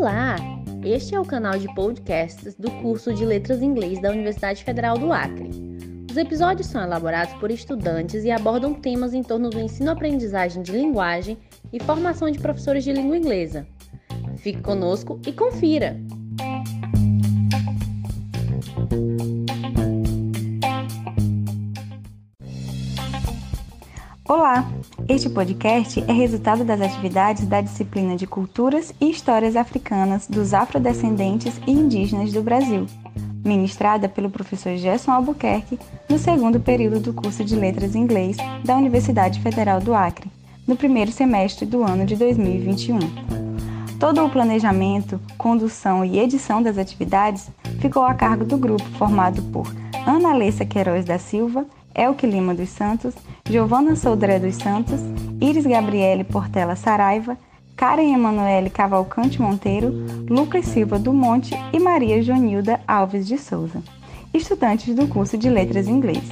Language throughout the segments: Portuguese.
Olá! Este é o canal de podcasts do curso de Letras Inglês da Universidade Federal do Acre. Os episódios são elaborados por estudantes e abordam temas em torno do ensino-aprendizagem de linguagem e formação de professores de língua inglesa. Fique conosco e confira! Olá! Este podcast é resultado das atividades da disciplina de Culturas e Histórias Africanas dos Afrodescendentes e Indígenas do Brasil, ministrada pelo professor Gerson Albuquerque no segundo período do curso de Letras em Inglês da Universidade Federal do Acre, no primeiro semestre do ano de 2021. Todo o planejamento, condução e edição das atividades ficou a cargo do grupo formado por Ana Alessa Queiroz da Silva Elke Lima dos Santos, Giovana Soldré dos Santos, Iris Gabriele Portela Saraiva, Karen Emanuele Cavalcante Monteiro, Lucas Silva do Monte e Maria Jonilda Alves de Souza, estudantes do curso de Letras Inglês.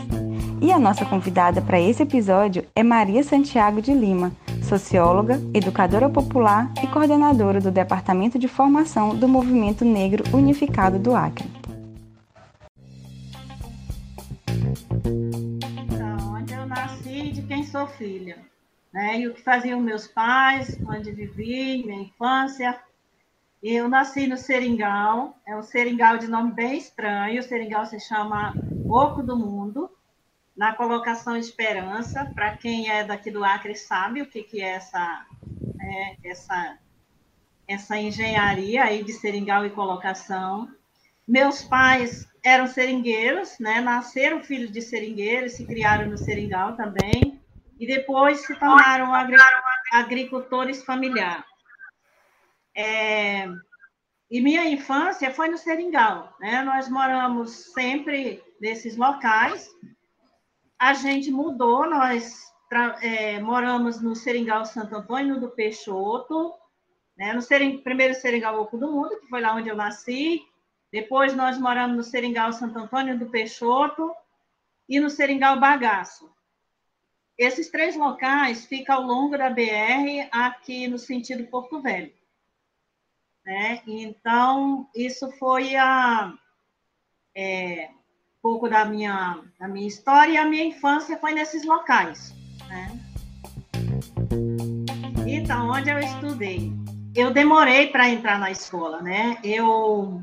E a nossa convidada para esse episódio é Maria Santiago de Lima, socióloga, educadora popular e coordenadora do Departamento de Formação do Movimento Negro Unificado do Acre. Filha. Né? E o que faziam meus pais, onde vivi, minha infância. Eu nasci no Seringal, é um seringal de nome bem estranho, o seringal se chama Oco do Mundo, na colocação Esperança, para quem é daqui do Acre sabe o que, que é essa, é, essa, essa engenharia aí de seringal e colocação. Meus pais eram seringueiros, né? nasceram filhos de seringueiros, se criaram no seringal também e depois se tornaram agricultores familiares. É, e minha infância foi no Seringal, né? Nós moramos sempre nesses locais. A gente mudou, nós é, moramos no Seringal Santo Antônio do Peixoto, né? no Sering, primeiro Seringal Oco do Mundo, que foi lá onde eu nasci. Depois nós moramos no Seringal Santo Antônio do Peixoto e no Seringal Bagaço. Esses três locais ficam ao longo da BR, aqui no sentido Porto Velho. Né? Então, isso foi a, é, um pouco da minha, da minha história, e a minha infância foi nesses locais. Né? Então, onde eu estudei? Eu demorei para entrar na escola, né? Eu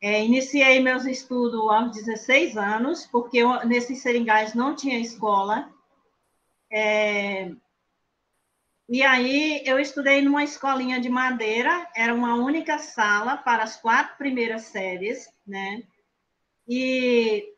é, iniciei meus estudos aos 16 anos, porque eu, nesses seringais não tinha escola, é... E aí eu estudei numa escolinha de madeira, era uma única sala para as quatro primeiras séries, né? E,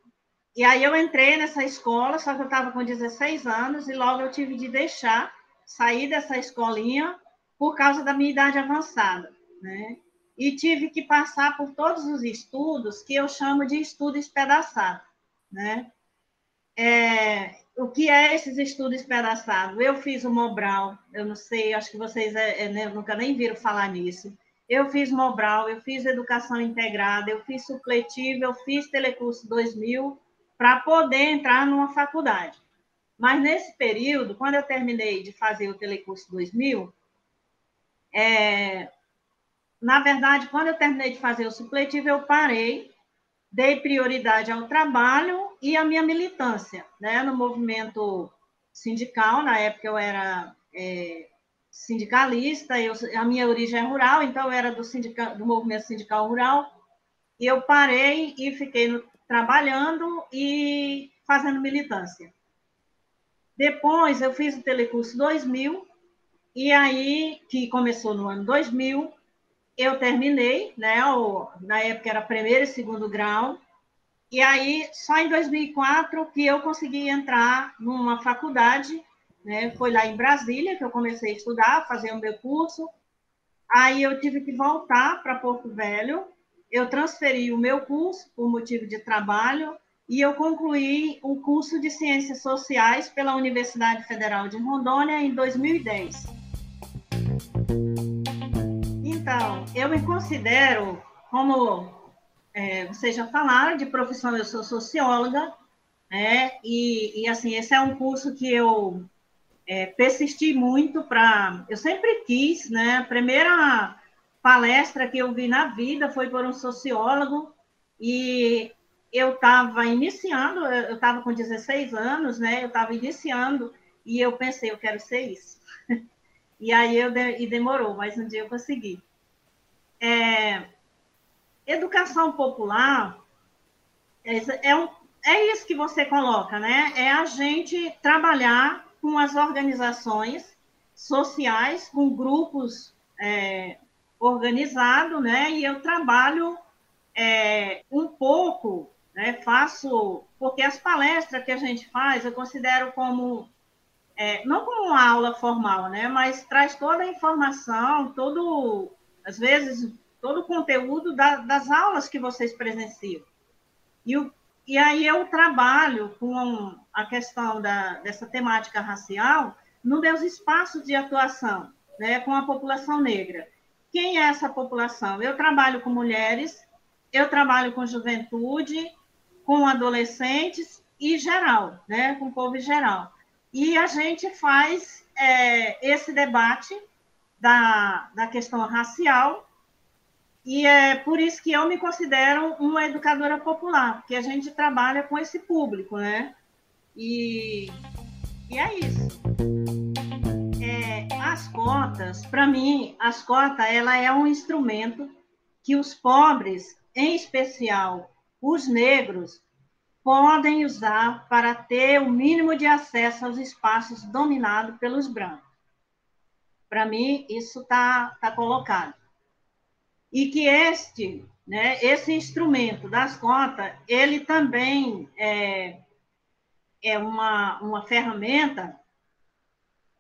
e aí eu entrei nessa escola, só que eu estava com 16 anos e logo eu tive de deixar, sair dessa escolinha por causa da minha idade avançada, né? E tive que passar por todos os estudos que eu chamo de estudo espedaçado, né? É, o que é esses estudos pedaçados? Eu fiz o Mobral, eu não sei, acho que vocês é, é, né, nunca nem viram falar nisso. Eu fiz Mobral, eu fiz Educação Integrada, eu fiz supletivo, eu fiz Telecurso 2000 para poder entrar numa faculdade. Mas nesse período, quando eu terminei de fazer o Telecurso 2000, é, na verdade, quando eu terminei de fazer o supletivo, eu parei dei prioridade ao trabalho e à minha militância, né, no movimento sindical. Na época eu era é, sindicalista, eu, a minha origem é rural, então eu era do, sindica, do movimento sindical rural. E eu parei e fiquei no, trabalhando e fazendo militância. Depois eu fiz o Telecurso 2000, e aí, que começou no ano 2000, eu terminei, né? O, na época era primeiro e segundo grau. E aí, só em 2004 que eu consegui entrar numa faculdade, né? Foi lá em Brasília que eu comecei a estudar, fazer o meu curso. Aí eu tive que voltar para Porto Velho. Eu transferi o meu curso por motivo de trabalho e eu concluí o curso de Ciências Sociais pela Universidade Federal de Rondônia em 2010. Então, eu me considero, como é, vocês já falaram, de profissão, eu sou socióloga, né? E, e assim, esse é um curso que eu é, persisti muito para. Eu sempre quis, né? A primeira palestra que eu vi na vida foi por um sociólogo e eu estava iniciando, eu estava com 16 anos, né? Eu estava iniciando e eu pensei, eu quero ser isso. E aí eu de, e demorou, mas um dia eu consegui. É, educação popular é, é, um, é isso que você coloca, né? É a gente trabalhar com as organizações sociais, com grupos é, organizados, né? E eu trabalho é, um pouco, né? Faço, porque as palestras que a gente faz, eu considero como é, não como uma aula formal, né? Mas traz toda a informação, todo, às vezes, todo o conteúdo da, das aulas que vocês presenciam. E, o, e aí eu trabalho com a questão da, dessa temática racial nos meus espaços de atuação, né? Com a população negra. Quem é essa população? Eu trabalho com mulheres, eu trabalho com juventude, com adolescentes e geral, né? Com o povo geral. E a gente faz é, esse debate da, da questão racial, e é por isso que eu me considero uma educadora popular, porque a gente trabalha com esse público, né? E, e é isso. É, as cotas, para mim, as cotas, ela é um instrumento que os pobres, em especial os negros, podem usar para ter o mínimo de acesso aos espaços dominados pelos brancos. Para mim, isso está tá colocado. E que este, né, esse instrumento das cotas, ele também é, é uma, uma ferramenta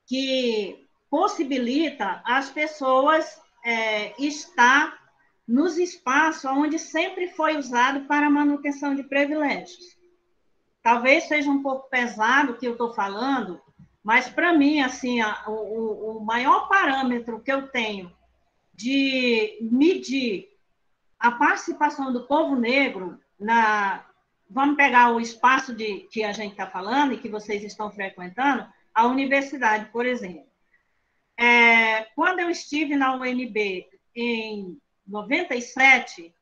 que possibilita as pessoas é, estar nos espaços onde sempre foi usado para manutenção de privilégios. Talvez seja um pouco pesado o que eu estou falando, mas para mim, assim, a, o, o maior parâmetro que eu tenho de medir a participação do povo negro na. Vamos pegar o espaço de, que a gente está falando e que vocês estão frequentando, a universidade, por exemplo. É, quando eu estive na UNB em 97,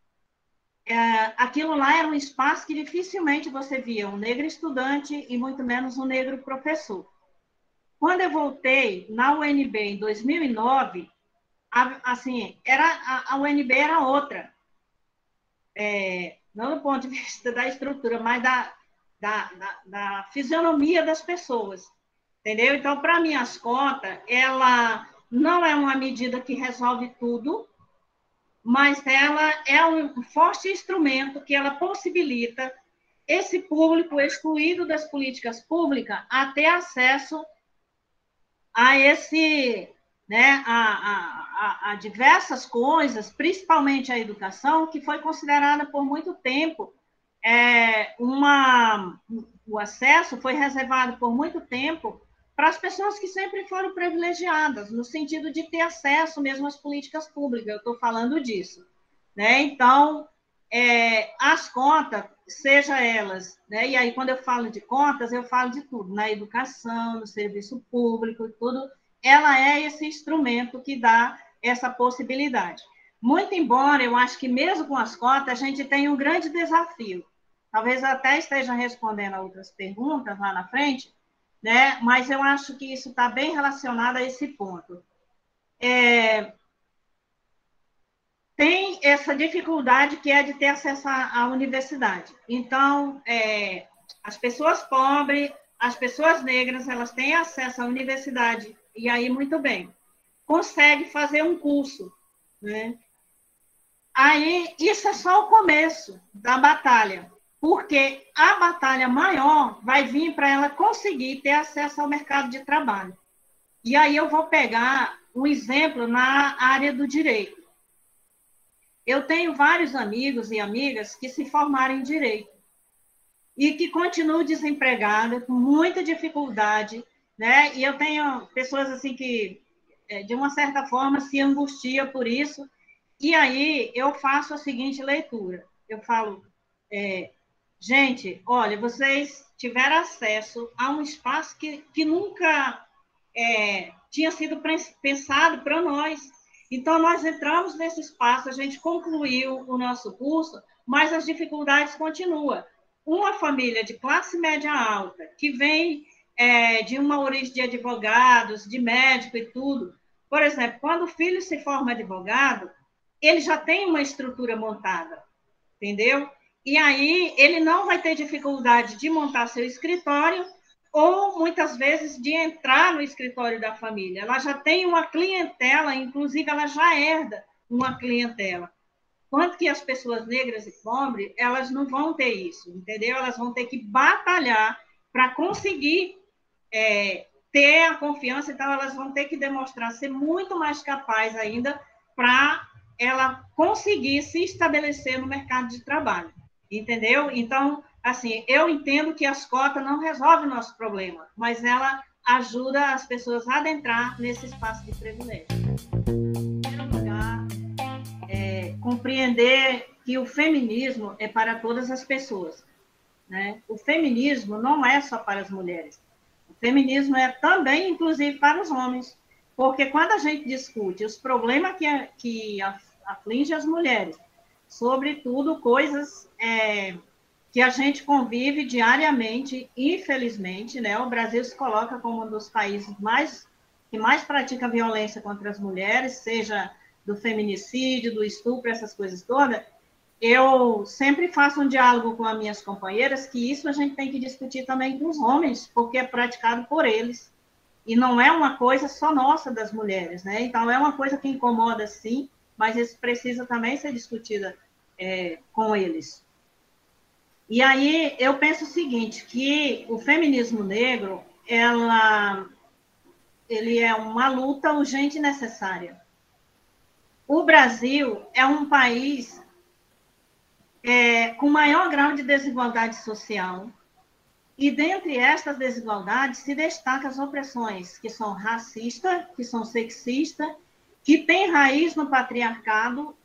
é, aquilo lá era um espaço que dificilmente você via um negro estudante e muito menos um negro professor. Quando eu voltei na UNB em 2009, a, assim, era, a, a, UNB era outra. É, não do ponto de vista da estrutura, mas da, da, da, da fisionomia das pessoas. Entendeu? Então, para mim, as cotas, ela não é uma medida que resolve tudo, mas ela é um forte instrumento que ela possibilita esse público excluído das políticas públicas a ter acesso a esse, né, a, a, a diversas coisas, principalmente a educação, que foi considerada por muito tempo é, uma, o acesso foi reservado por muito tempo para as pessoas que sempre foram privilegiadas, no sentido de ter acesso mesmo às políticas públicas, eu estou falando disso. Né? Então, é, as contas, seja elas, né? e aí quando eu falo de contas, eu falo de tudo, na educação, no serviço público, tudo, ela é esse instrumento que dá essa possibilidade. Muito embora eu acho que mesmo com as cotas, a gente tem um grande desafio. Talvez até esteja respondendo a outras perguntas lá na frente, né? Mas eu acho que isso está bem relacionado a esse ponto. É, tem essa dificuldade que é de ter acesso à, universidade. Então, é, as pessoas pobres, as pessoas negras, elas têm acesso à universidade, e aí, muito bem, consegue fazer um curso, né? Aí, isso é só o começo da batalha porque a batalha maior vai vir para ela conseguir ter acesso ao mercado de trabalho. E aí eu vou pegar um exemplo na área do direito. Eu tenho vários amigos e amigas que se formaram em direito e que continuam desempregadas com muita dificuldade, né? E eu tenho pessoas assim que é, de uma certa forma se angustia por isso. E aí eu faço a seguinte leitura. Eu falo, é, Gente, olha, vocês tiveram acesso a um espaço que, que nunca é, tinha sido pensado para nós. Então, nós entramos nesse espaço, a gente concluiu o nosso curso, mas as dificuldades continuam. Uma família de classe média alta, que vem é, de uma origem de advogados, de médico e tudo, por exemplo, quando o filho se forma advogado, ele já tem uma estrutura montada, entendeu? E aí ele não vai ter dificuldade de montar seu escritório ou muitas vezes de entrar no escritório da família. Ela já tem uma clientela, inclusive ela já herda uma clientela. Quanto que as pessoas negras e pobres, elas não vão ter isso, entendeu? Elas vão ter que batalhar para conseguir é, ter a confiança, então elas vão ter que demonstrar ser muito mais capaz ainda para ela conseguir se estabelecer no mercado de trabalho, entendeu? Então, assim, eu entendo que as cotas não resolvem o nosso problema, mas ela ajuda as pessoas a adentrar nesse espaço de privilégio. Em primeiro lugar, é, compreender que o feminismo é para todas as pessoas. Né? O feminismo não é só para as mulheres. O feminismo é também, inclusive, para os homens. Porque quando a gente discute os problemas que, que afligem as mulheres, sobretudo coisas é, que a gente convive diariamente, infelizmente, né? O Brasil se coloca como um dos países mais que mais pratica violência contra as mulheres, seja do feminicídio, do estupro, essas coisas todas. Eu sempre faço um diálogo com as minhas companheiras que isso a gente tem que discutir também com os homens, porque é praticado por eles. E não é uma coisa só nossa das mulheres, né? Então é uma coisa que incomoda sim, mas isso precisa também ser discutida é, com eles. E aí eu penso o seguinte, que o feminismo negro, ela, ele é uma luta urgente e necessária. O Brasil é um país é, com maior grau de desigualdade social, e dentre estas desigualdades se destacam as opressões que são racistas, que são sexistas, que têm raiz no patriarcado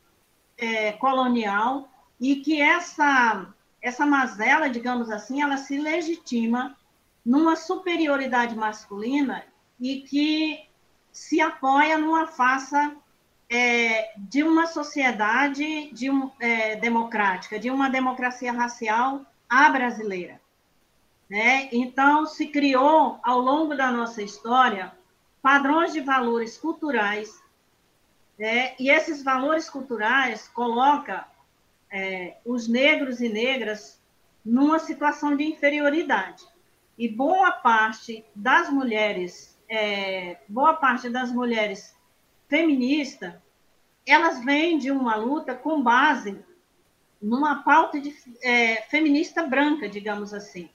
é, colonial e que essa essa mazela, digamos assim, ela se legitima numa superioridade masculina e que se apoia numa faça é, de uma sociedade de é, democrática, de uma democracia racial à brasileira. Né? Então, se criou, ao longo da nossa história, padrões de valores culturais, né? e esses valores culturais colocam é, os negros e negras numa situação de inferioridade. E boa parte das mulheres, é, boa parte das mulheres feministas, elas vêm de uma luta com base numa pauta de, é, feminista branca, digamos assim.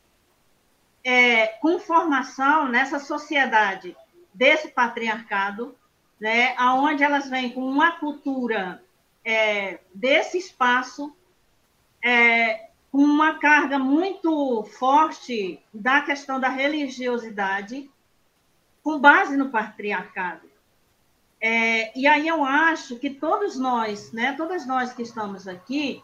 É, com formação nessa sociedade desse patriarcado, né, aonde elas vêm com uma cultura é, desse espaço é, com uma carga muito forte da questão da religiosidade, com base no patriarcado. É, e aí eu acho que todos nós, né, todas nós que estamos aqui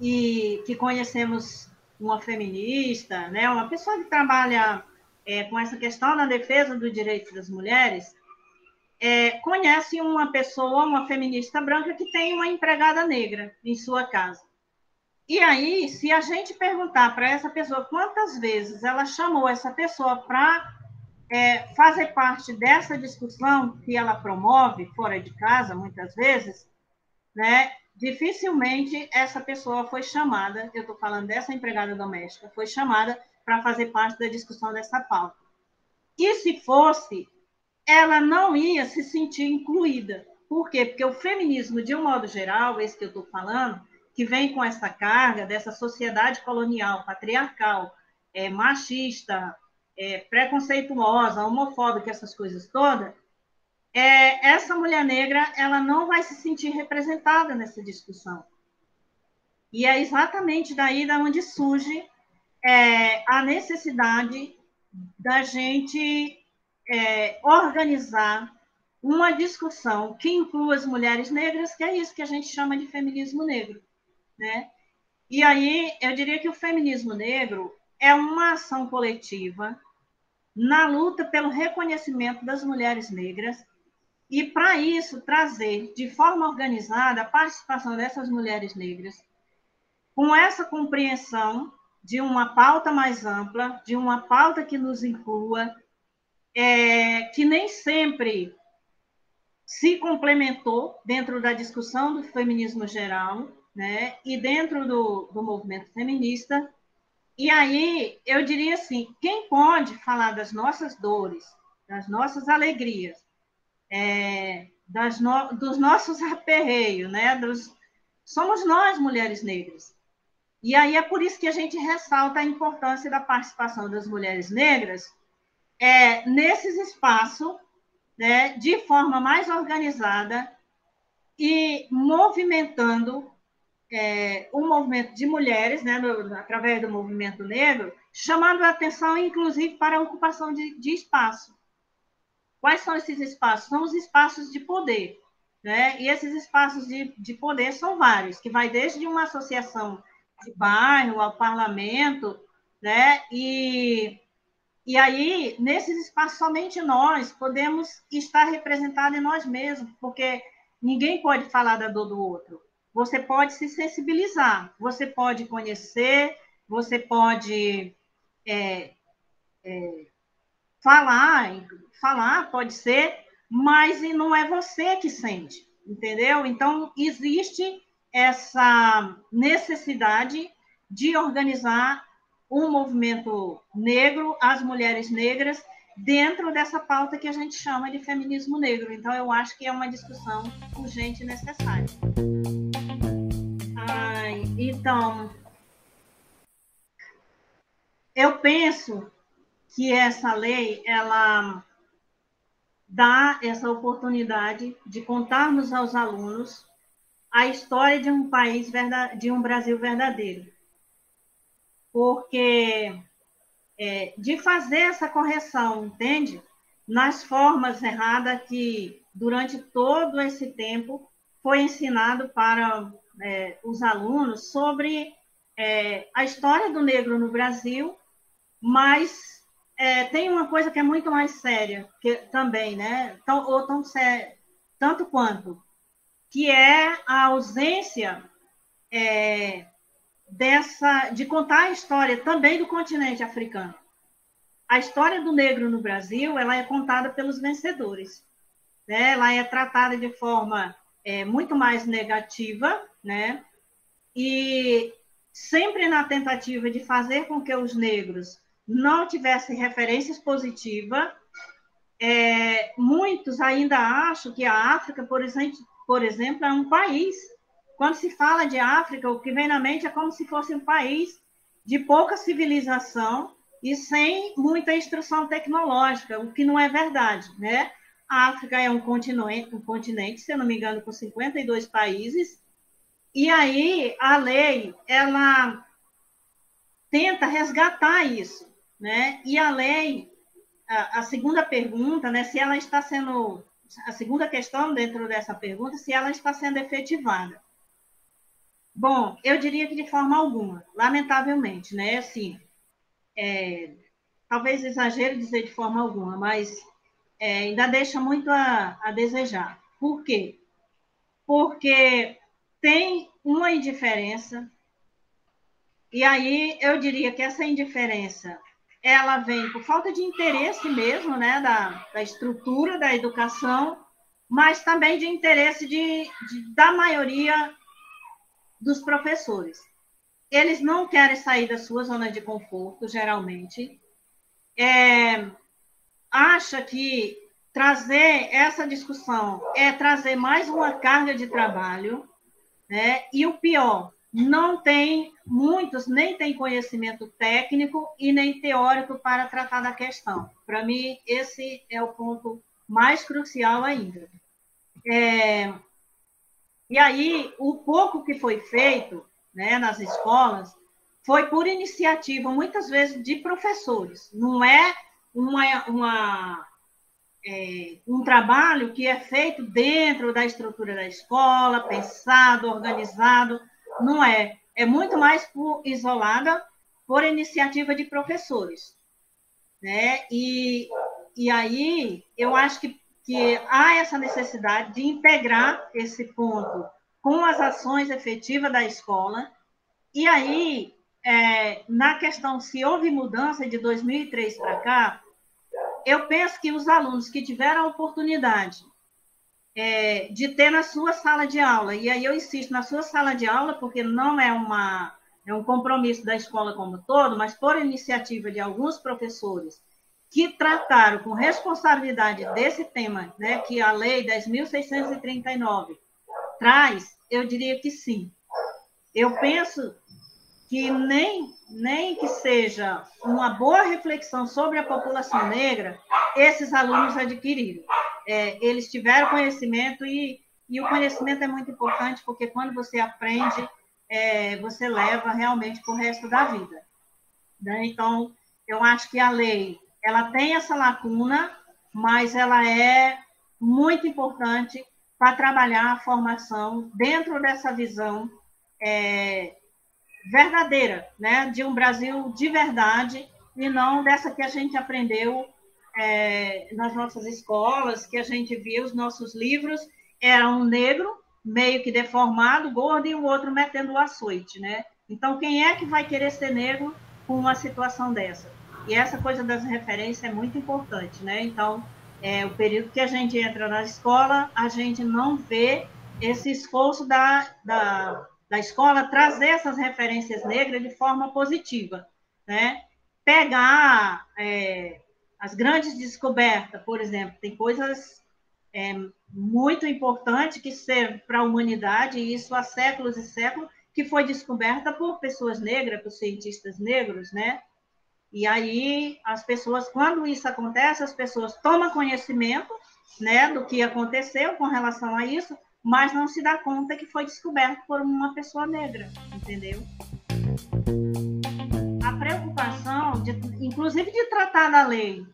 e que conhecemos uma feminista, né, uma pessoa que trabalha é, com essa questão na defesa dos direitos das mulheres, é, conhece uma pessoa, uma feminista branca, que tem uma empregada negra em sua casa. E aí, se a gente perguntar para essa pessoa quantas vezes ela chamou essa pessoa para é, fazer parte dessa discussão que ela promove fora de casa, muitas vezes, né, dificilmente essa pessoa foi chamada, eu estou falando dessa empregada doméstica, foi chamada para fazer parte da discussão dessa pauta. E se fosse, ela não ia se sentir incluída. Por quê? Porque o feminismo, de um modo geral, esse que eu estou falando, que vem com essa carga dessa sociedade colonial, patriarcal, é, machista, é, preconceituosa, homofóbica, essas coisas todas, é, essa mulher negra ela não vai se sentir representada nessa discussão. E é exatamente daí da onde surge é, a necessidade da gente é, organizar uma discussão que inclua as mulheres negras, que é isso que a gente chama de feminismo negro, né? E aí eu diria que o feminismo negro é uma ação coletiva na luta pelo reconhecimento das mulheres negras e, para isso, trazer de forma organizada a participação dessas mulheres negras, com essa compreensão de uma pauta mais ampla, de uma pauta que nos inclua, é, que nem sempre se complementou dentro da discussão do feminismo geral, né, e dentro do, do movimento feminista. E aí, eu diria assim: quem pode falar das nossas dores, das nossas alegrias, é, das no, dos nossos aperreios, né, dos, somos nós, mulheres negras. E aí é por isso que a gente ressalta a importância da participação das mulheres negras é, nesses espaços, né, de forma mais organizada e movimentando é, um movimento de mulheres, né, no, através do movimento negro, chamando a atenção, inclusive, para a ocupação de, de espaço. Quais são esses espaços? São os espaços de poder. Né? E esses espaços de, de poder são vários, que vai desde uma associação de bairro ao parlamento, né? E, e aí, nesses espaços, somente nós podemos estar representados em nós mesmos, porque ninguém pode falar da dor do outro você pode se sensibilizar, você pode conhecer, você pode é, é, falar, falar pode ser, mas não é você que sente, entendeu? Então, existe essa necessidade de organizar um movimento negro, as mulheres negras, dentro dessa pauta que a gente chama de feminismo negro. Então, eu acho que é uma discussão urgente e necessária. Então, eu penso que essa lei ela dá essa oportunidade de contarmos aos alunos a história de um país de um Brasil verdadeiro, porque é, de fazer essa correção, entende? Nas formas erradas que durante todo esse tempo foi ensinado para é, os alunos sobre é, a história do negro no Brasil, mas é, tem uma coisa que é muito mais séria que, também, né? Tão, ou tão séria, tanto quanto, que é a ausência é, dessa de contar a história também do continente africano. A história do negro no Brasil ela é contada pelos vencedores, né? Ela é tratada de forma é, muito mais negativa né? E sempre na tentativa de fazer com que os negros não tivessem referências positivas, é, muitos ainda acham que a África, por exemplo, por exemplo, é um país. Quando se fala de África, o que vem na mente é como se fosse um país de pouca civilização e sem muita instrução tecnológica, o que não é verdade, né? A África é um continente, um continente, se eu não me engano, com 52 países, e aí a lei ela tenta resgatar isso, né? E a lei, a, a, segunda pergunta, né? Se ela está sendo a segunda questão dentro dessa pergunta, se ela está sendo efetivada. Bom, eu diria que de forma alguma, lamentavelmente, né? Assim, é, talvez exagero dizer de forma alguma, mas é, ainda deixa muito a, a desejar. Por quê? Porque tem uma indiferença, e aí eu diria que essa indiferença ela vem por falta de interesse mesmo, né, da, da estrutura da educação, mas também de interesse de, de, da maioria dos professores. Eles não querem sair da sua zona de conforto, geralmente. É, acha que trazer essa discussão é trazer mais uma carga de trabalho, né? E o pior, não tem, muitos nem têm conhecimento técnico e nem teórico para tratar da questão. Para mim, esse é o ponto mais crucial ainda. É, e aí, o pouco que foi feito né, nas escolas foi por iniciativa, muitas vezes, de professores. Não é uma, uma é, um trabalho que é feito dentro da estrutura da escola, pensado, organizado, não é. É muito mais por, isolada por iniciativa de professores. Né? E, e aí, eu acho que que há essa necessidade de integrar esse ponto com as ações efetivas da escola. E aí, é, na questão se houve mudança de 2003 para cá, eu penso que os alunos que tiveram a oportunidade é, de ter na sua sala de aula, e aí eu insisto na sua sala de aula, porque não é uma é um compromisso da escola como todo, mas por iniciativa de alguns professores que trataram com responsabilidade desse tema, né, que a Lei 10.639 traz, eu diria que sim. Eu penso que nem, nem que seja uma boa reflexão sobre a população negra, esses alunos adquiriram. É, eles tiveram conhecimento e, e o conhecimento é muito importante porque quando você aprende, é, você leva realmente para o resto da vida. Né? Então, eu acho que a lei ela tem essa lacuna, mas ela é muito importante para trabalhar a formação dentro dessa visão é, verdadeira, né, de um Brasil de verdade e não dessa que a gente aprendeu é, nas nossas escolas, que a gente viu os nossos livros era um negro meio que deformado, gordo e o outro metendo o açoite, né? Então quem é que vai querer ser negro com uma situação dessa? E essa coisa das referências é muito importante, né? Então, é, o período que a gente entra na escola, a gente não vê esse esforço da, da, da escola trazer essas referências negras de forma positiva, né? Pegar é, as grandes descobertas, por exemplo, tem coisas é, muito importantes que servem para a humanidade, e isso há séculos e séculos, que foi descoberta por pessoas negras, por cientistas negros, né? E aí, as pessoas, quando isso acontece, as pessoas tomam conhecimento né, do que aconteceu com relação a isso, mas não se dá conta que foi descoberto por uma pessoa negra, entendeu? A preocupação, de, inclusive de tratar da lei,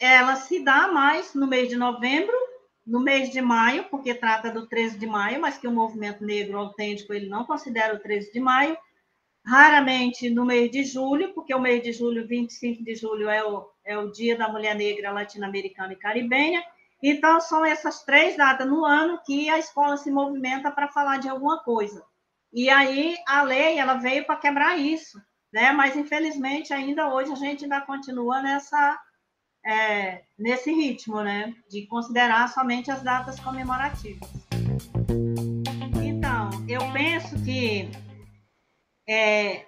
ela se dá mais no mês de novembro, no mês de maio, porque trata do 13 de maio, mas que o movimento negro autêntico ele não considera o 13 de maio, raramente no mês de julho, porque o mês de julho, 25 de julho, é o, é o Dia da Mulher Negra Latino-Americana e Caribenha. Então, são essas três datas no ano que a escola se movimenta para falar de alguma coisa. E aí, a lei ela veio para quebrar isso, né? mas, infelizmente, ainda hoje a gente ainda continua nessa, é, nesse ritmo, né? de considerar somente as datas comemorativas. Então, eu penso que é,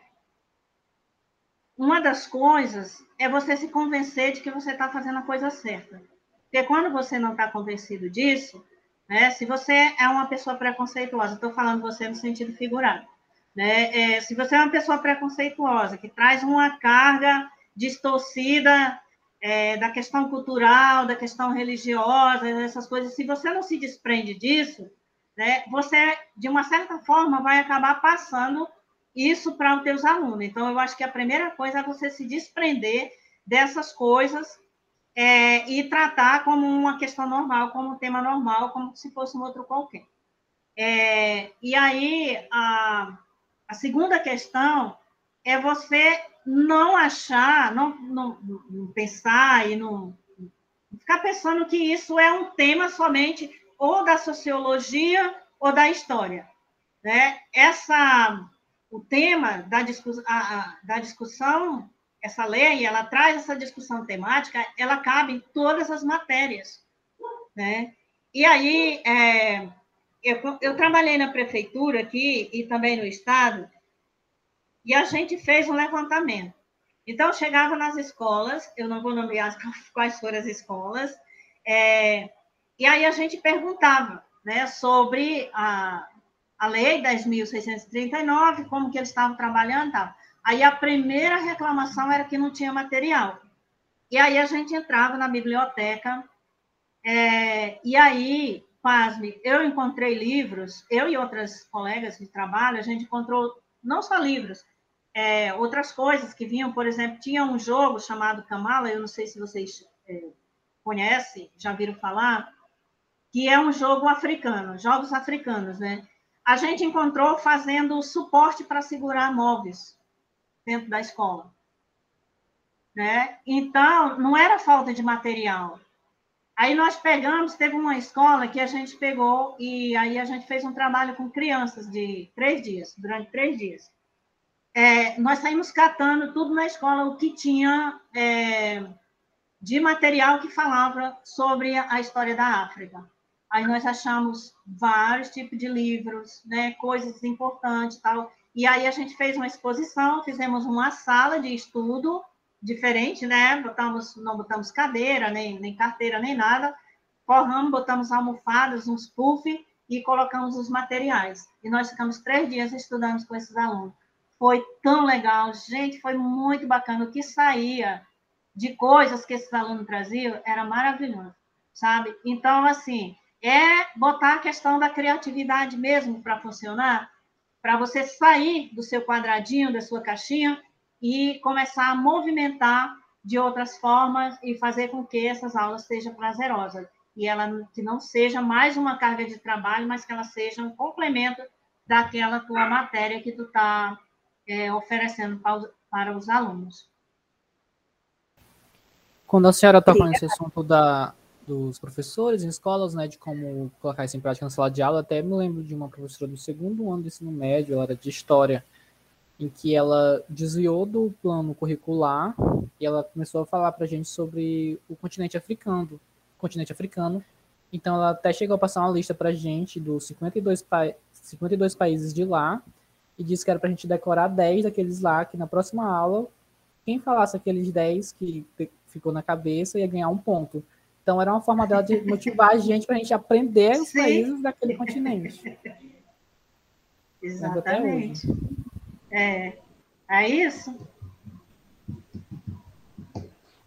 uma das coisas é você se convencer de que você está fazendo a coisa certa. Porque quando você não está convencido disso, né, se você é uma pessoa preconceituosa, estou falando você no sentido figurado, né, é, se você é uma pessoa preconceituosa, que traz uma carga distorcida é, da questão cultural, da questão religiosa, essas coisas, se você não se desprende disso, né, você, de uma certa forma, vai acabar passando isso para os teus alunos. Então, eu acho que a primeira coisa é você se desprender dessas coisas é, e tratar como uma questão normal, como um tema normal, como se fosse um outro qualquer. É, e aí, a, a segunda questão é você não achar, não, não, não pensar e não ficar pensando que isso é um tema somente ou da sociologia ou da história. Né? Essa o tema da, a, a, da discussão, essa lei, ela traz essa discussão temática, ela cabe em todas as matérias, né? E aí, é, eu, eu trabalhei na prefeitura aqui e também no estado, e a gente fez um levantamento. Então, chegava nas escolas, eu não vou nomear quais foram as escolas, é, e aí a gente perguntava né, sobre a, a lei 10.639, como que eles estavam trabalhando tal. Aí a primeira reclamação era que não tinha material. E aí a gente entrava na biblioteca, é, e aí, pasme, eu encontrei livros, eu e outras colegas de trabalho, a gente encontrou não só livros, é, outras coisas que vinham, por exemplo, tinha um jogo chamado Kamala, eu não sei se vocês é, conhecem, já viram falar, que é um jogo africano, jogos africanos, né? A gente encontrou fazendo suporte para segurar móveis dentro da escola. Né? Então, não era falta de material. Aí nós pegamos, teve uma escola que a gente pegou e aí a gente fez um trabalho com crianças de três dias, durante três dias. É, nós saímos catando tudo na escola, o que tinha é, de material que falava sobre a história da África. Aí nós achamos vários tipos de livros, né, coisas importantes tal. E aí a gente fez uma exposição, fizemos uma sala de estudo diferente, né? Botamos, não botamos cadeira, nem, nem carteira, nem nada. Forramos, botamos almofadas, uns puff e colocamos os materiais. E nós ficamos três dias estudando com esses alunos. Foi tão legal, gente, foi muito bacana. O que saía de coisas que esses alunos traziam era maravilhoso, sabe? Então, assim, é botar a questão da criatividade mesmo para funcionar, para você sair do seu quadradinho, da sua caixinha e começar a movimentar de outras formas e fazer com que essas aulas sejam prazerosas e ela que não seja mais uma carga de trabalho, mas que ela seja um complemento daquela tua matéria que tu está é, oferecendo para, para os alunos. Quando a senhora toca nesse assunto da, dos professores em escolas, né, de como colocar isso em prática na sala de aula, até me lembro de uma professora do segundo ano do ensino médio, ela era de história, em que ela desviou do plano curricular e ela começou a falar para a gente sobre o continente africano, continente africano. Então ela até chegou a passar uma lista para a gente dos 52, pa 52 países de lá e disse que era para a gente decorar 10 daqueles lá, que na próxima aula, quem falasse aqueles 10 que ficou na cabeça ia ganhar um ponto. Então era uma forma dela de motivar a gente para a gente aprender os Sim. países daquele continente. Exatamente. É, é isso.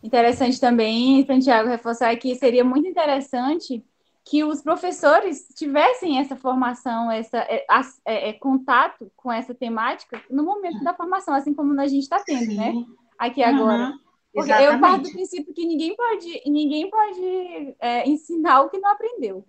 Interessante também, Santiago, reforçar que seria muito interessante que os professores tivessem essa formação, essa é, é, é, contato com essa temática no momento da formação, assim como a gente está tendo, né? Sim. né? Aqui agora. Uhum. Porque Exatamente. eu parto do princípio que ninguém pode, ninguém pode é, ensinar o que não aprendeu,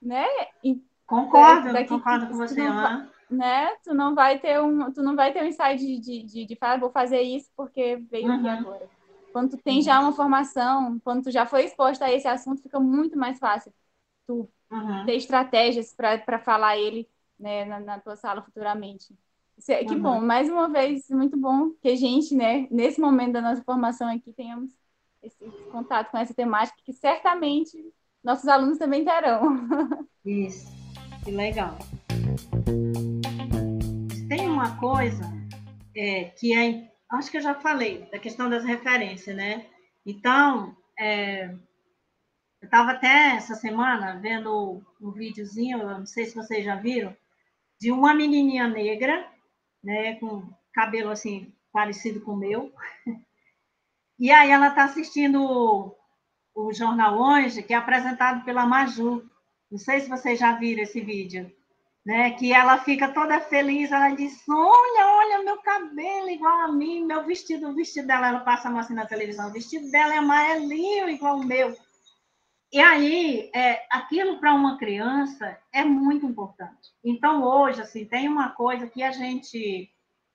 né? E, concordo, concordo com você, Ana né? Tu não vai ter um, tu não vai ter um insight de, de, de, de falar, vou fazer isso porque veio uhum. aqui agora. Quando tu tem já uma formação, quando tu já foi exposta a esse assunto, fica muito mais fácil tu uhum. ter estratégias para falar ele né, na, na, tua sala futuramente. Que uhum. bom, mais uma vez, muito bom que a gente, né, nesse momento da nossa formação aqui, tenhamos esse, contato com essa temática que certamente nossos alunos também terão. Isso, que legal tem uma coisa é, que é, acho que eu já falei, da questão das referências, né? Então, é, eu estava até essa semana vendo um videozinho, não sei se vocês já viram, de uma menininha negra, né, com cabelo assim parecido com o meu. E aí ela está assistindo o, o jornal hoje, que é apresentado pela Maju. Não sei se vocês já viram esse vídeo né? Que ela fica toda feliz, ela diz: Olha, olha meu cabelo igual a mim, meu vestido, o vestido dela, ela passa assim na televisão, o vestido dela é amarelinho igual o meu. E aí, é, aquilo para uma criança é muito importante. Então, hoje, assim, tem uma coisa que a gente,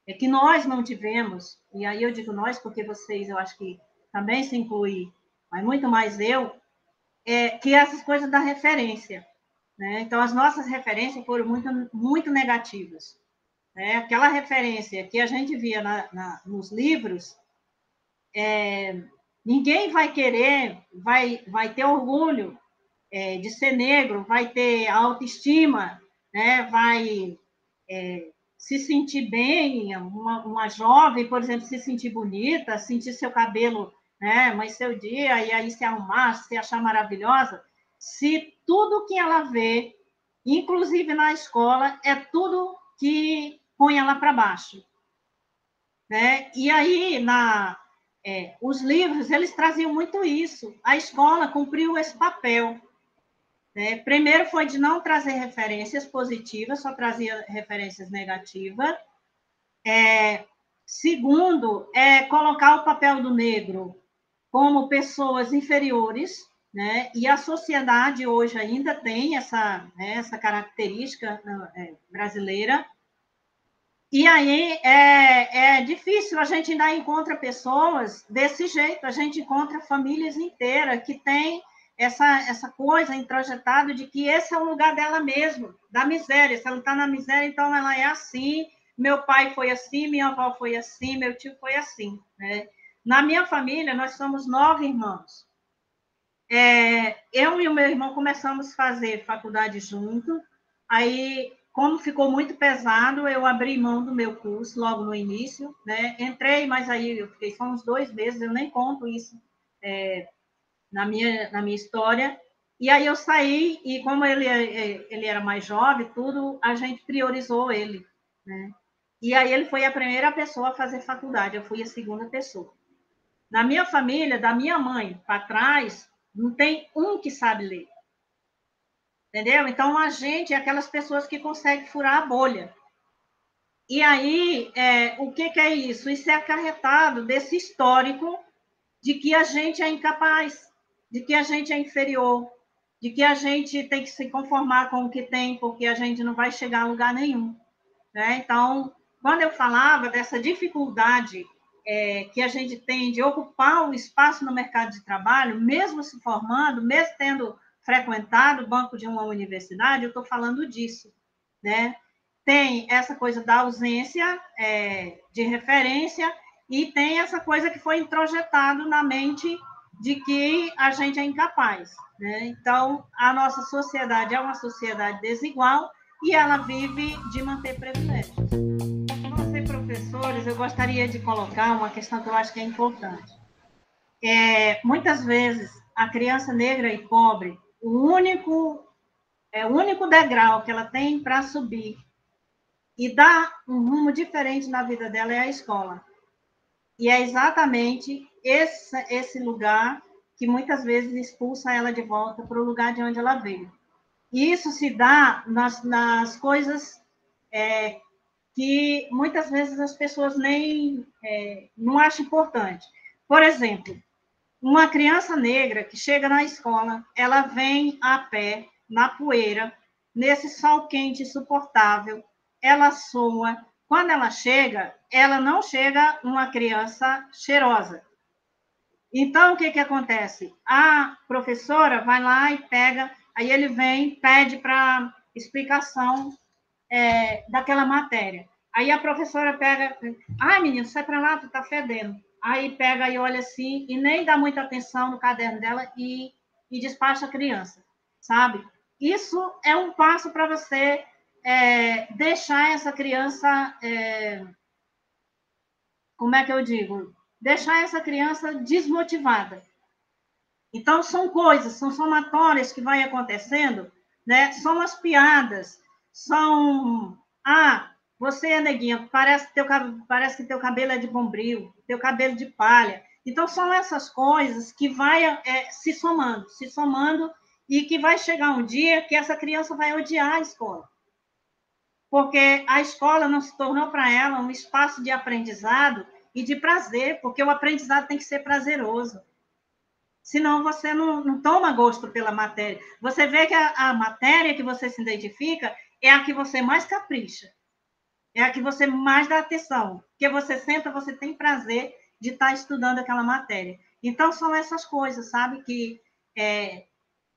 é, que nós não tivemos, e aí eu digo nós, porque vocês, eu acho que também se inclui, mas muito mais eu, é que essas coisas da referência. Né? Então, as nossas referências foram muito, muito negativas. Né? Aquela referência que a gente via na, na, nos livros, é, ninguém vai querer, vai, vai ter orgulho é, de ser negro, vai ter autoestima, né? vai é, se sentir bem, uma, uma jovem, por exemplo, se sentir bonita, sentir seu cabelo, né? mas seu dia, e aí se arrumar, se achar maravilhosa, se tudo que ela vê, inclusive na escola, é tudo que põe ela para baixo. Né? E aí, na, é, os livros, eles traziam muito isso. A escola cumpriu esse papel. Né? Primeiro foi de não trazer referências positivas, só trazia referências negativas. É, segundo, é colocar o papel do negro como pessoas inferiores, né? E a sociedade hoje ainda tem essa, né, essa característica é, brasileira. E aí é, é difícil, a gente ainda encontra pessoas desse jeito, a gente encontra famílias inteiras que têm essa, essa coisa introjetada de que esse é o lugar dela mesmo, da miséria. Se ela está na miséria, então ela é assim. Meu pai foi assim, minha avó foi assim, meu tio foi assim. Né? Na minha família, nós somos nove irmãos. É, eu e o meu irmão começamos a fazer faculdade junto. Aí, como ficou muito pesado, eu abri mão do meu curso logo no início. Né? Entrei, mas aí eu fiquei só uns dois meses, eu nem conto isso. É, na minha, na minha história. E aí eu saí, e como ele, é, é, ele era mais jovem, tudo, a gente priorizou ele, né? E aí ele foi a primeira pessoa a fazer faculdade, eu fui a segunda pessoa. Na minha família, da minha mãe para trás, não tem um que sabe ler. Entendeu? Então, a gente é aquelas pessoas que conseguem furar a bolha. E aí, é, o que, que é isso? Isso é acarretado desse histórico de que a gente é incapaz, de que a gente é inferior, de que a gente tem que se conformar com o que tem, porque a gente não vai chegar a lugar nenhum. Né? Então, quando eu falava dessa dificuldade é, que a gente tem de ocupar o espaço no mercado de trabalho, mesmo se formando, mesmo tendo frequentado o banco de uma universidade, eu estou falando disso. Né? Tem essa coisa da ausência é, de referência e tem essa coisa que foi introjetado na mente de que a gente é incapaz. Né? Então, a nossa sociedade é uma sociedade desigual e ela vive de manter privilégios. Nós, professores, eu gostaria de colocar uma questão que eu acho que é importante. É, muitas vezes, a criança negra e pobre, o único, é, o único degrau que ela tem para subir e dar um rumo diferente na vida dela é a escola. E é exatamente esse, esse lugar que muitas vezes expulsa ela de volta para o lugar de onde ela veio. E isso se dá nas, nas coisas é, que muitas vezes as pessoas nem é, não acham importante. Por exemplo, uma criança negra que chega na escola, ela vem a pé, na poeira, nesse sol quente insuportável, ela soa. Quando ela chega, ela não chega uma criança cheirosa. Então, o que, que acontece? A professora vai lá e pega, aí ele vem, pede para explicação é, daquela matéria. Aí a professora pega, ai, menino, sai para lá, tu tá fedendo. Aí pega e olha assim, e nem dá muita atenção no caderno dela e, e despacha a criança, sabe? Isso é um passo para você é, deixar essa criança, é, como é que eu digo? deixar essa criança desmotivada. Então, são coisas, são somatórias que vai acontecendo, né? São as piadas, são. Ah, você neguinha, parece, teu, parece que teu cabelo é de bombril, teu cabelo de palha. Então, são essas coisas que vai é, se somando, se somando, e que vai chegar um dia que essa criança vai odiar a escola. Porque a escola não se tornou para ela um espaço de aprendizado e de prazer, porque o aprendizado tem que ser prazeroso. Senão você não, não toma gosto pela matéria. Você vê que a, a matéria que você se identifica é a que você mais capricha, é a que você mais dá atenção, porque você senta, você tem prazer de estar estudando aquela matéria. Então, são essas coisas, sabe, que é,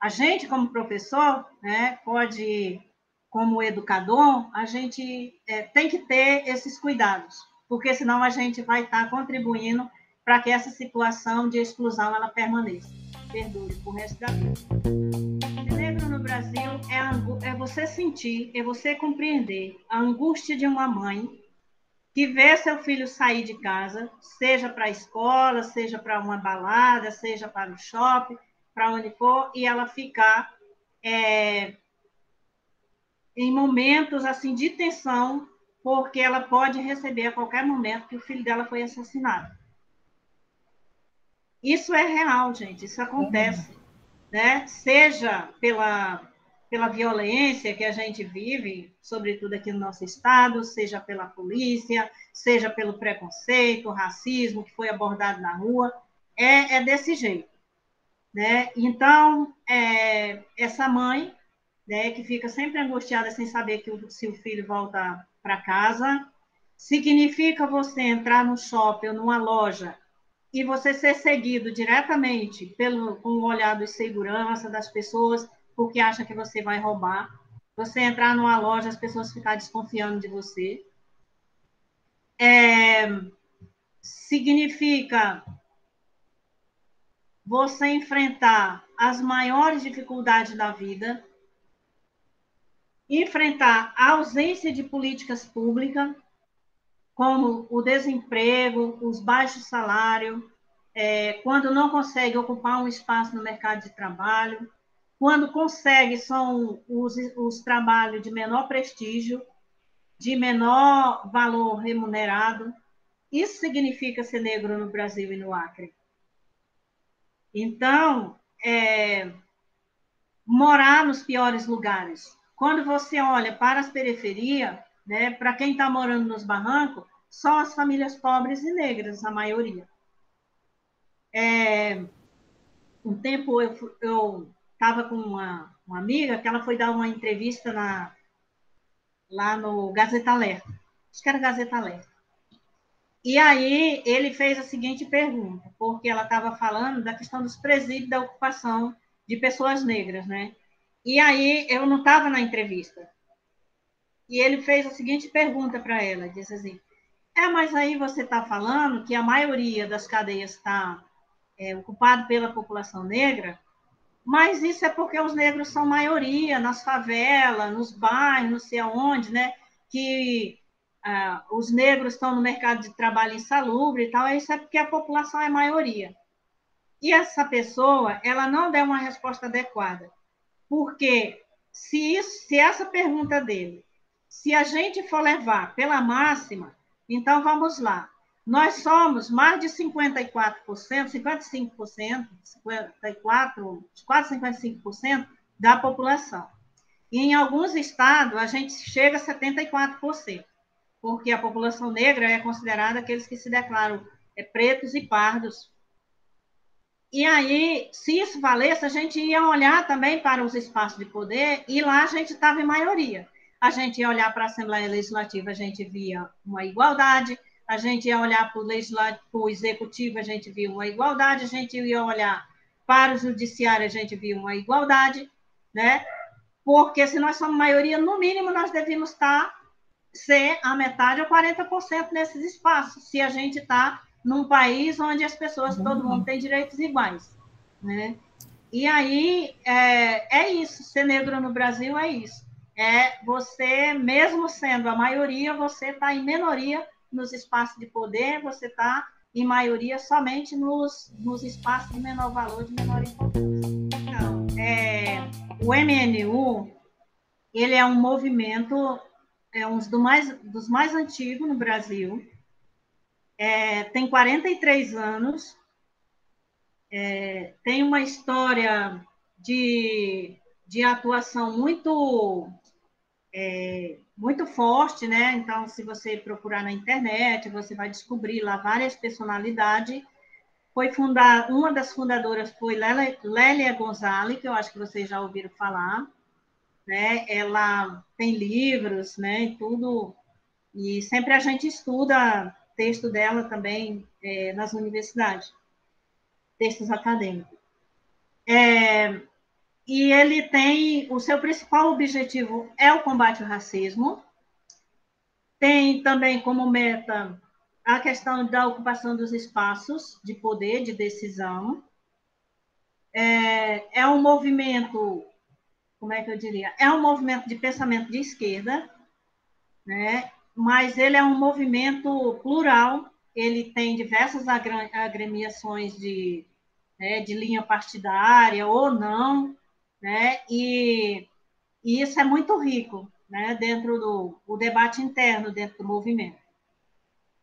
a gente, como professor, né, pode, como educador, a gente é, tem que ter esses cuidados porque senão a gente vai estar contribuindo para que essa situação de exclusão ela permaneça, perdure por resto da vida. Ser negro no Brasil é você sentir, é você compreender a angústia de uma mãe que vê seu filho sair de casa, seja para a escola, seja para uma balada, seja para o shopping, para onde for, e ela ficar é, em momentos assim de tensão porque ela pode receber a qualquer momento que o filho dela foi assassinado. Isso é real, gente, isso acontece, né? Seja pela pela violência que a gente vive, sobretudo aqui no nosso estado, seja pela polícia, seja pelo preconceito, racismo que foi abordado na rua, é, é desse jeito, né? Então, é, essa mãe, né, que fica sempre angustiada sem saber que o, se o filho volta para casa. Significa você entrar no shopping ou numa loja e você ser seguido diretamente pelo com o olhar de segurança das pessoas, porque acha que você vai roubar. Você entrar numa loja, as pessoas ficar desconfiando de você. É, significa você enfrentar as maiores dificuldades da vida, enfrentar a ausência de políticas públicas, como o desemprego, os baixos salários, é, quando não consegue ocupar um espaço no mercado de trabalho, quando consegue, são os, os trabalhos de menor prestígio, de menor valor remunerado. Isso significa ser negro no Brasil e no Acre. Então, é, morar nos piores lugares. Quando você olha para as periferias, né, para quem está morando nos barrancos, são as famílias pobres e negras, a maioria. É, um tempo eu estava com uma, uma, amiga que ela foi dar uma entrevista na, lá no Gazeta Alerta. Acho que era Gazeta Alerta. E aí ele fez a seguinte pergunta, porque ela estava falando da questão dos presídios da ocupação de pessoas negras, né? E aí eu não estava na entrevista. E ele fez a seguinte pergunta para ela, disse assim: "É, mas aí você está falando que a maioria das cadeias está é, ocupada pela população negra, mas isso é porque os negros são maioria nas favelas, nos bairros, não sei aonde, né? Que ah, os negros estão no mercado de trabalho insalubre e tal, isso é porque a população é maioria. E essa pessoa, ela não deu uma resposta adequada, porque se, isso, se essa pergunta dele, se a gente for levar pela máxima, então vamos lá, nós somos mais de 54%, 55%, 54%, quase 55% da população. E em alguns estados, a gente chega a 74% porque a população negra é considerada aqueles que se declaram é, pretos e pardos. E aí, se isso valesse, a gente ia olhar também para os espaços de poder, e lá a gente estava em maioria. A gente ia olhar para a Assembleia Legislativa, a gente via uma igualdade, a gente ia olhar para o Executivo, a gente via uma igualdade, a gente ia olhar para o Judiciário, a gente via uma igualdade, né? Porque se nós somos maioria, no mínimo nós devíamos estar ser a metade ou 40% nesses espaços, se a gente está num país onde as pessoas, todo mundo tem direitos iguais, né? E aí é, é isso, ser negro no Brasil é isso. É você, mesmo sendo a maioria, você está em minoria nos espaços de poder, você está em maioria somente nos, nos espaços de menor valor, de menor importância. Então, é, o MNU, ele é um movimento é um dos mais, dos mais antigos no Brasil, é, tem 43 anos, é, tem uma história de, de atuação muito, é, muito forte, né? Então, se você procurar na internet, você vai descobrir lá várias personalidades. Foi fundar, uma das fundadoras foi Lélia Gonzalez, que eu acho que vocês já ouviram falar né? Ela tem livros, né? E tudo. E sempre a gente estuda texto dela também é, nas universidades, textos acadêmicos. É, e ele tem o seu principal objetivo é o combate ao racismo. Tem também como meta a questão da ocupação dos espaços de poder, de decisão. É, é um movimento como é que eu diria? É um movimento de pensamento de esquerda, né? mas ele é um movimento plural, ele tem diversas agremiações de, né, de linha partidária ou não, né? e, e isso é muito rico né, dentro do o debate interno, dentro do movimento.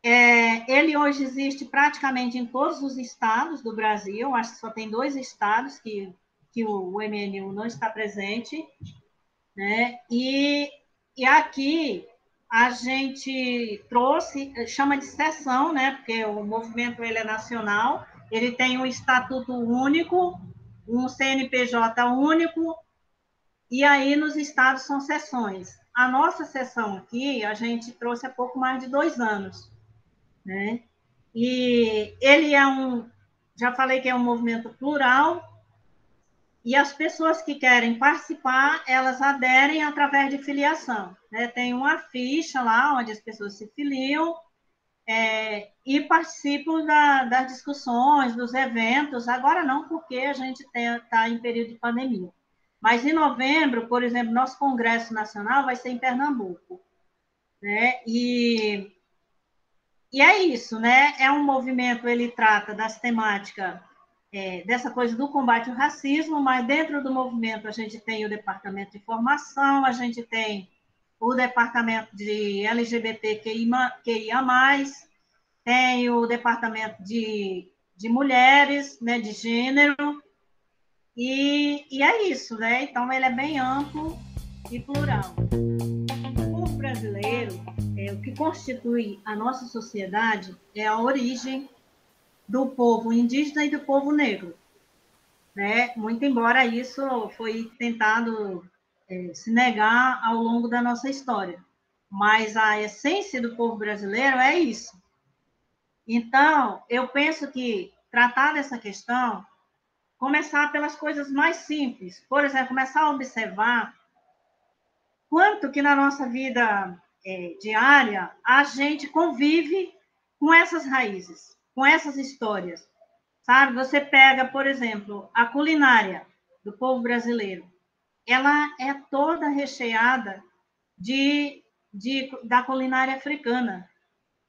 É, ele hoje existe praticamente em todos os estados do Brasil, acho que só tem dois estados que que o, MNU não está presente, né? E, e aqui a gente trouxe, chama de sessão, né? Porque o movimento ele é nacional, ele tem um estatuto único, um CNPJ único, e aí nos estados são sessões. A nossa sessão aqui, a gente trouxe há pouco mais de dois anos, né? E ele é um, já falei que é um movimento plural, e as pessoas que querem participar, elas aderem através de filiação. Né? Tem uma ficha lá onde as pessoas se filiam é, e participam da, das discussões, dos eventos. Agora não, porque a gente está em período de pandemia. Mas em novembro, por exemplo, nosso Congresso Nacional vai ser em Pernambuco. Né? E, e é isso, né? É um movimento, ele trata das temáticas é, dessa coisa do combate ao racismo, mas dentro do movimento a gente tem o departamento de formação, a gente tem o departamento de LGBTQIA+, tem o departamento de, de mulheres, né, de gênero, e, e é isso, né? Então ele é bem amplo e plural. O brasileiro, é, o que constitui a nossa sociedade é a origem do povo indígena e do povo negro. Né? Muito embora isso foi tentado é, se negar ao longo da nossa história. Mas a essência do povo brasileiro é isso. Então, eu penso que tratar dessa questão, começar pelas coisas mais simples. Por exemplo, começar a observar quanto que na nossa vida é, diária a gente convive com essas raízes com essas histórias, sabe? Você pega, por exemplo, a culinária do povo brasileiro, ela é toda recheada de, de da culinária africana,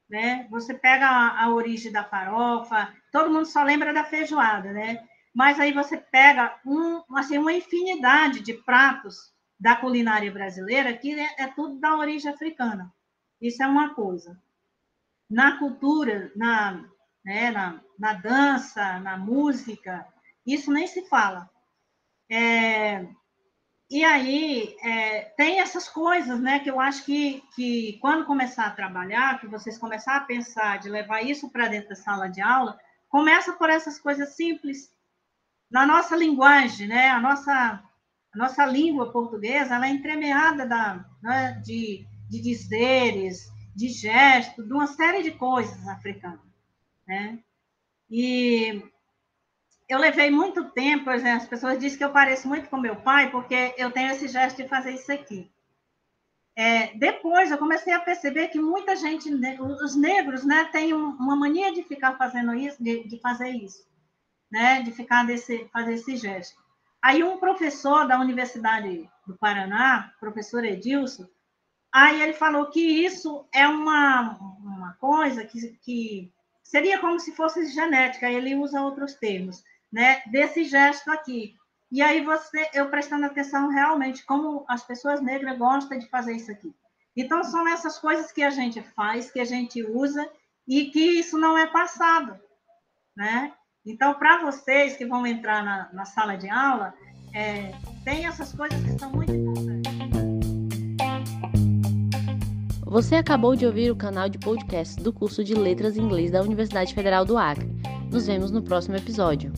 né? Você pega a, a origem da farofa, todo mundo só lembra da feijoada, né? Mas aí você pega um, assim, uma infinidade de pratos da culinária brasileira que é, é tudo da origem africana. Isso é uma coisa. Na cultura, na, né, na, na dança, na música, isso nem se fala. É, e aí, é, tem essas coisas, né, que eu acho que, que quando começar a trabalhar, que vocês começar a pensar de levar isso para dentro da sala de aula, começa por essas coisas simples. Na nossa linguagem, né, a nossa, a nossa língua portuguesa, ela é entremeada da, né, de, de dizeres, de gestos, de uma série de coisas africanas né? E eu levei muito tempo, as pessoas dizem que eu pareço muito com meu pai, porque eu tenho esse gesto de fazer isso aqui. É, depois eu comecei a perceber que muita gente, os negros, né, têm uma mania de ficar fazendo isso, de, de fazer isso, né, de ficar desse, fazer esse gesto. Aí um professor da Universidade do Paraná, professor Edilson, aí ele falou que isso é uma, uma coisa que, que seria como se fosse genética, ele usa outros termos, né? Desse gesto aqui. E aí você, eu prestando atenção realmente como as pessoas negras gostam de fazer isso aqui. Então são essas coisas que a gente faz, que a gente usa e que isso não é passado, né? Então para vocês que vão entrar na, na sala de aula, é, tem essas coisas que são muito importantes. Você acabou de ouvir o canal de podcast do curso de Letras em Inglês da Universidade Federal do Acre. Nos vemos no próximo episódio.